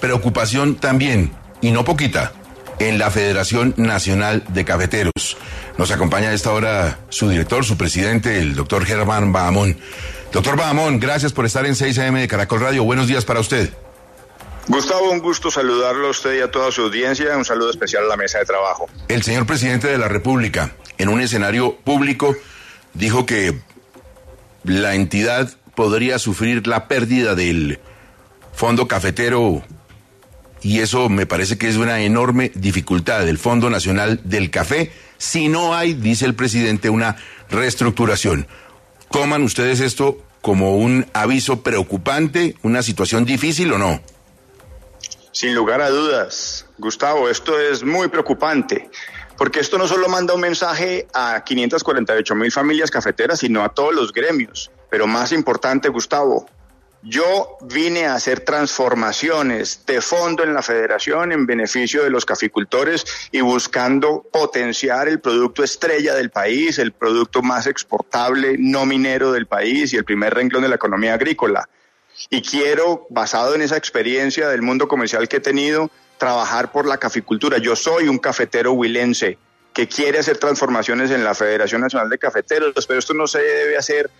Preocupación también, y no poquita, en la Federación Nacional de Cafeteros. Nos acompaña a esta hora su director, su presidente, el doctor Germán Bahamón. Doctor Bahamón, gracias por estar en 6 AM de Caracol Radio. Buenos días para usted. Gustavo, un gusto saludarlo a usted y a toda su audiencia. Un saludo especial a la mesa de trabajo. El señor presidente de la República, en un escenario público, dijo que la entidad podría sufrir la pérdida del fondo cafetero y eso me parece que es una enorme dificultad del Fondo Nacional del Café si no hay, dice el presidente, una reestructuración. ¿Coman ustedes esto como un aviso preocupante, una situación difícil o no? Sin lugar a dudas, Gustavo, esto es muy preocupante, porque esto no solo manda un mensaje a 548 mil familias cafeteras, sino a todos los gremios. Pero más importante, Gustavo, yo vine a hacer transformaciones de fondo en la federación en beneficio de los caficultores y buscando potenciar el producto estrella del país, el producto más exportable no minero del país y el primer renglón de la economía agrícola. Y quiero, basado en esa experiencia del mundo comercial que he tenido, trabajar por la caficultura. Yo soy un cafetero huilense que quiere hacer transformaciones en la Federación Nacional de Cafeteros, pero esto no se debe hacer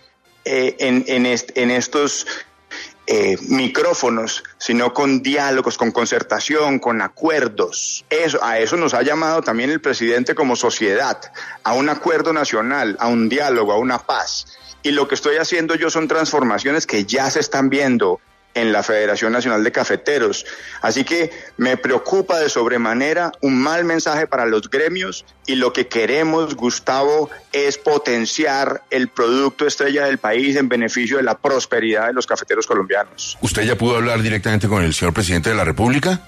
eh, en, estos eh, micrófonos, sino con diálogos, con concertación, con acuerdos. Eso, a eso nos ha llamado también el presidente como sociedad, a un acuerdo nacional, a un diálogo, a una paz. Y lo que estoy haciendo yo son transformaciones que ya se están viendo en la Federación Nacional de Cafeteros. Así que me preocupa de sobremanera un mal mensaje para los gremios y lo que queremos, Gustavo, es potenciar el producto estrella del país en beneficio de la prosperidad de los cafeteros colombianos. ¿Usted ya pudo hablar directamente con el señor presidente de la República?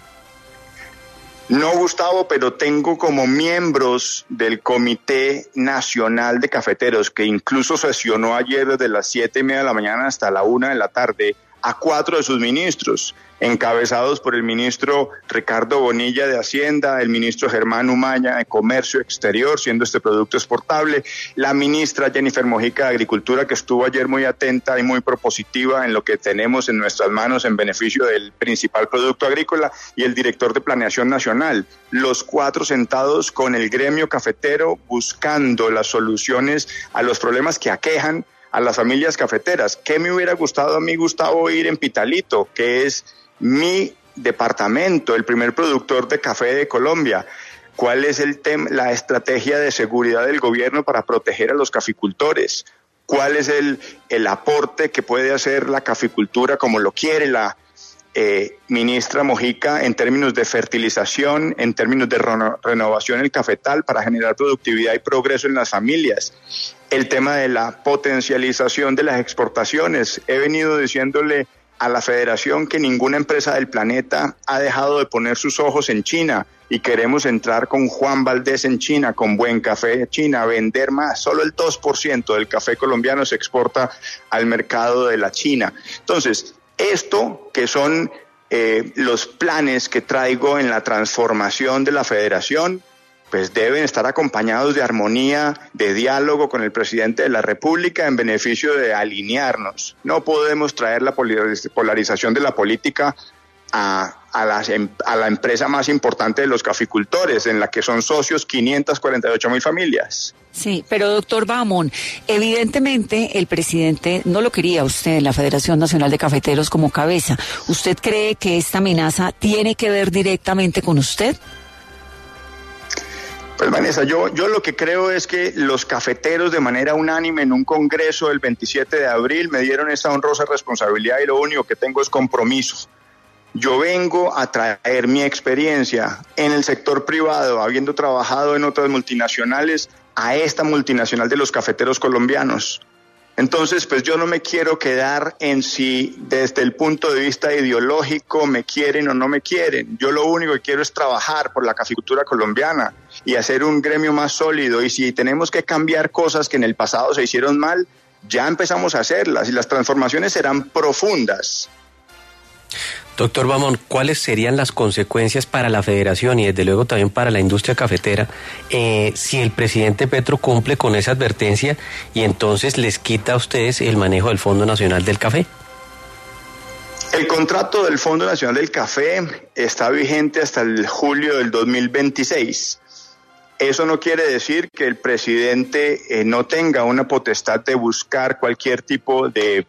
No, Gustavo, pero tengo como miembros del Comité Nacional de Cafeteros, que incluso sesionó ayer desde las siete y media de la mañana hasta la una de la tarde, a cuatro de sus ministros, encabezados por el ministro Ricardo Bonilla de Hacienda, el ministro Germán Umaña de Comercio Exterior, siendo este producto exportable, la ministra Jennifer Mojica de Agricultura, que estuvo ayer muy atenta y muy propositiva en lo que tenemos en nuestras manos en beneficio del principal producto agrícola, y el director de Planeación Nacional, los cuatro sentados con el gremio cafetero buscando las soluciones a los problemas que aquejan a las familias cafeteras. ¿Qué me hubiera gustado a mí, Gustavo, ir en Pitalito, que es mi departamento, el primer productor de café de Colombia? ¿Cuál es el la estrategia de seguridad del gobierno para proteger a los caficultores? ¿Cuál es el, el aporte que puede hacer la caficultura como lo quiere la eh, ministra Mojica en términos de fertilización, en términos de renovación del cafetal para generar productividad y progreso en las familias. El tema de la potencialización de las exportaciones. He venido diciéndole a la federación que ninguna empresa del planeta ha dejado de poner sus ojos en China y queremos entrar con Juan Valdés en China, con Buen Café China, vender más. Solo el 2% del café colombiano se exporta al mercado de la China. Entonces, esto, que son eh, los planes que traigo en la transformación de la federación, pues deben estar acompañados de armonía, de diálogo con el presidente de la República en beneficio de alinearnos. No podemos traer la polarización de la política a, a, em, a, la empresa más importante de los caficultores, en la que son socios 548 mil familias. Sí, pero doctor Bamón, evidentemente el presidente no lo quería usted en la Federación Nacional de Cafeteros como cabeza. ¿Usted cree que esta amenaza tiene que ver directamente con usted? Pues Vanessa, yo, yo lo que creo es que los cafeteros de manera unánime en un congreso el 27 de abril me dieron esta honrosa responsabilidad y lo único que tengo es compromiso yo vengo a traer mi experiencia en el sector privado, habiendo trabajado en otras multinacionales, a esta multinacional de los cafeteros colombianos. Entonces, pues yo no me quiero quedar en si desde el punto de vista ideológico me quieren o no me quieren. Yo lo único que quiero es trabajar por la caficultura colombiana y hacer un gremio más sólido. Y si tenemos que cambiar cosas que en el pasado se hicieron mal, ya empezamos a hacerlas y las transformaciones serán profundas. Doctor Bamón, ¿cuáles serían las consecuencias para la federación y desde luego también para la industria cafetera eh, si el presidente Petro cumple con esa advertencia y entonces les quita a ustedes el manejo del Fondo Nacional del Café? El contrato del Fondo Nacional del Café está vigente hasta el julio del 2026. Eso no quiere decir que el presidente eh, no tenga una potestad de buscar cualquier tipo de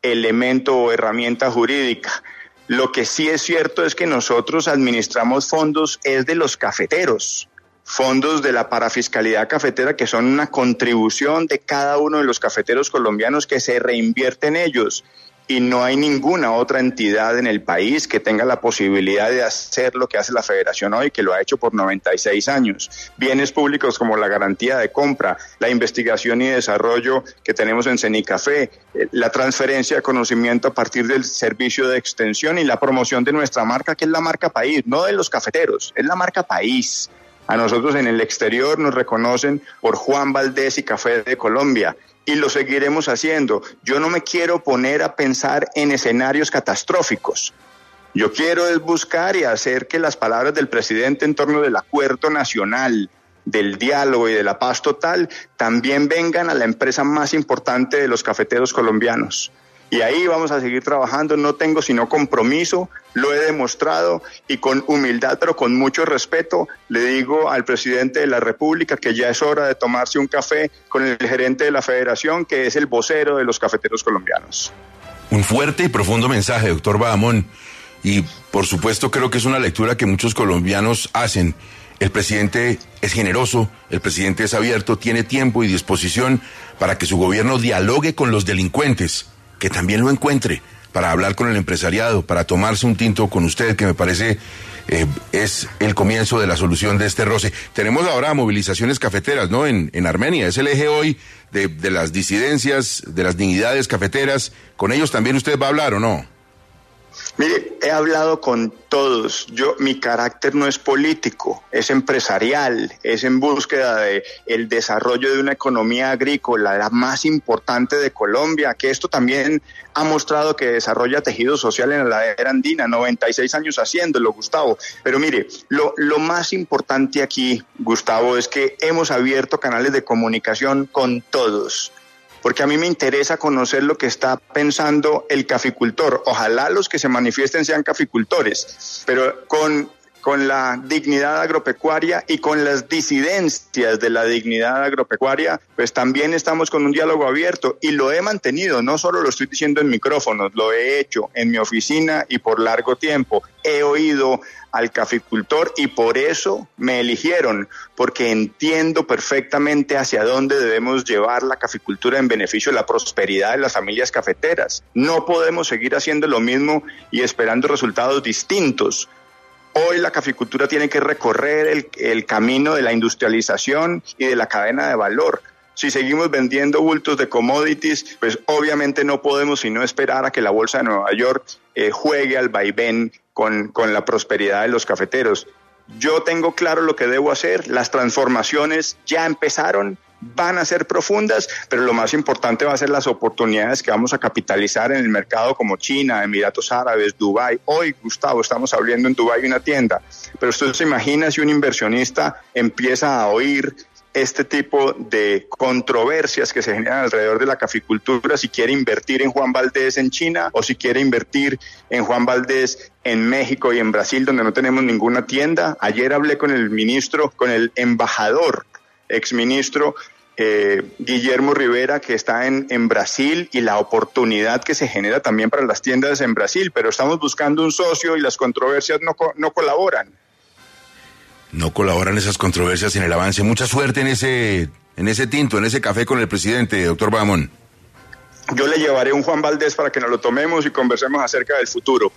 elemento o herramienta jurídica. Lo que sí es cierto es que nosotros administramos fondos es de los cafeteros, fondos de la parafiscalidad cafetera que son una contribución de cada uno de los cafeteros colombianos que se reinvierte en ellos y no hay ninguna otra entidad en el país que tenga la posibilidad de hacer lo que hace la federación hoy, que lo ha hecho por 96 años. Bienes públicos como la garantía de compra, la investigación y desarrollo que tenemos en Cenicafé, eh, la transferencia de conocimiento a partir del servicio de extensión y la promoción de nuestra marca, que es la marca país, no de los cafeteros, es la marca país. A nosotros en el exterior nos reconocen por Juan Valdés y Café de Colombia y lo seguiremos haciendo. Yo no me quiero poner a pensar en escenarios catastróficos. Yo quiero es buscar y hacer que las palabras del presidente en torno del acuerdo nacional, del diálogo y de la paz total también vengan a la empresa más importante de los cafeteros colombianos. Y ahí vamos a seguir trabajando, no tengo sino compromiso, lo he demostrado y con humildad, pero con mucho respeto, le digo al presidente de la República que ya es hora de tomarse un café con el gerente de la federación, que es el vocero de los cafeteros colombianos. Un fuerte y profundo mensaje, doctor Bahamón. Y por supuesto creo que es una lectura que muchos colombianos hacen. El presidente es generoso, el presidente es abierto, tiene tiempo y disposición para que su gobierno dialogue con los delincuentes que también lo encuentre para hablar con el empresariado, para tomarse un tinto con usted, que me parece eh, es el comienzo de la solución de este roce. Tenemos ahora movilizaciones cafeteras, ¿no? En, en Armenia, es el eje hoy de, de las disidencias, de las dignidades cafeteras. ¿Con ellos también usted va a hablar o no? Mire, he hablado con todos. Yo, mi carácter no es político, es empresarial, es en búsqueda de el desarrollo de una economía agrícola, la más importante de Colombia, que esto también ha mostrado que desarrolla tejido social en la era andina, 96 años haciéndolo, Gustavo. Pero mire, lo, lo más importante aquí, Gustavo, es que hemos abierto canales de comunicación con todos porque a mí me interesa conocer lo que está pensando el caficultor. Ojalá los que se manifiesten sean caficultores, pero con con la dignidad agropecuaria y con las disidencias de la dignidad agropecuaria, pues también estamos con un diálogo abierto y lo he mantenido, no solo lo estoy diciendo en micrófonos, lo he hecho en mi oficina y por largo tiempo. He oído al caficultor y por eso me eligieron, porque entiendo perfectamente hacia dónde debemos llevar la caficultura en beneficio de la prosperidad de las familias cafeteras. No podemos seguir haciendo lo mismo y esperando resultados distintos. Hoy la caficultura tiene que recorrer el, camino de la industrialización y de la cadena de valor. Si seguimos vendiendo bultos de commodities, pues obviamente no podemos sino esperar a que la Bolsa de Nueva York eh, juegue al vaivén con, con la prosperidad de los cafeteros. Yo tengo claro lo que debo hacer, las transformaciones ya empezaron, van a ser profundas, pero lo más importante va a ser las oportunidades que vamos a capitalizar en el mercado como China, Emiratos Árabes, Dubái. Hoy, Gustavo, estamos abriendo en Dubái una tienda, pero usted se imagina si un inversionista empieza a oír este tipo de controversias que se generan alrededor de la caficultura, si quiere invertir en Juan Valdés en China o si quiere invertir en Juan Valdés en México y en Brasil, donde no tenemos ninguna tienda. Ayer hablé con el ministro, con el embajador, exministro eh, Guillermo Rivera, que está en, en, Brasil, y la oportunidad que se genera también para las tiendas en Brasil, pero estamos buscando un socio y las controversias no, no colaboran. No colaboran esas controversias en el avance. Mucha suerte en ese, en ese tinto, en ese café con el presidente, doctor Bamón. Yo le llevaré un Juan Valdés para que nos lo tomemos y conversemos acerca del futuro.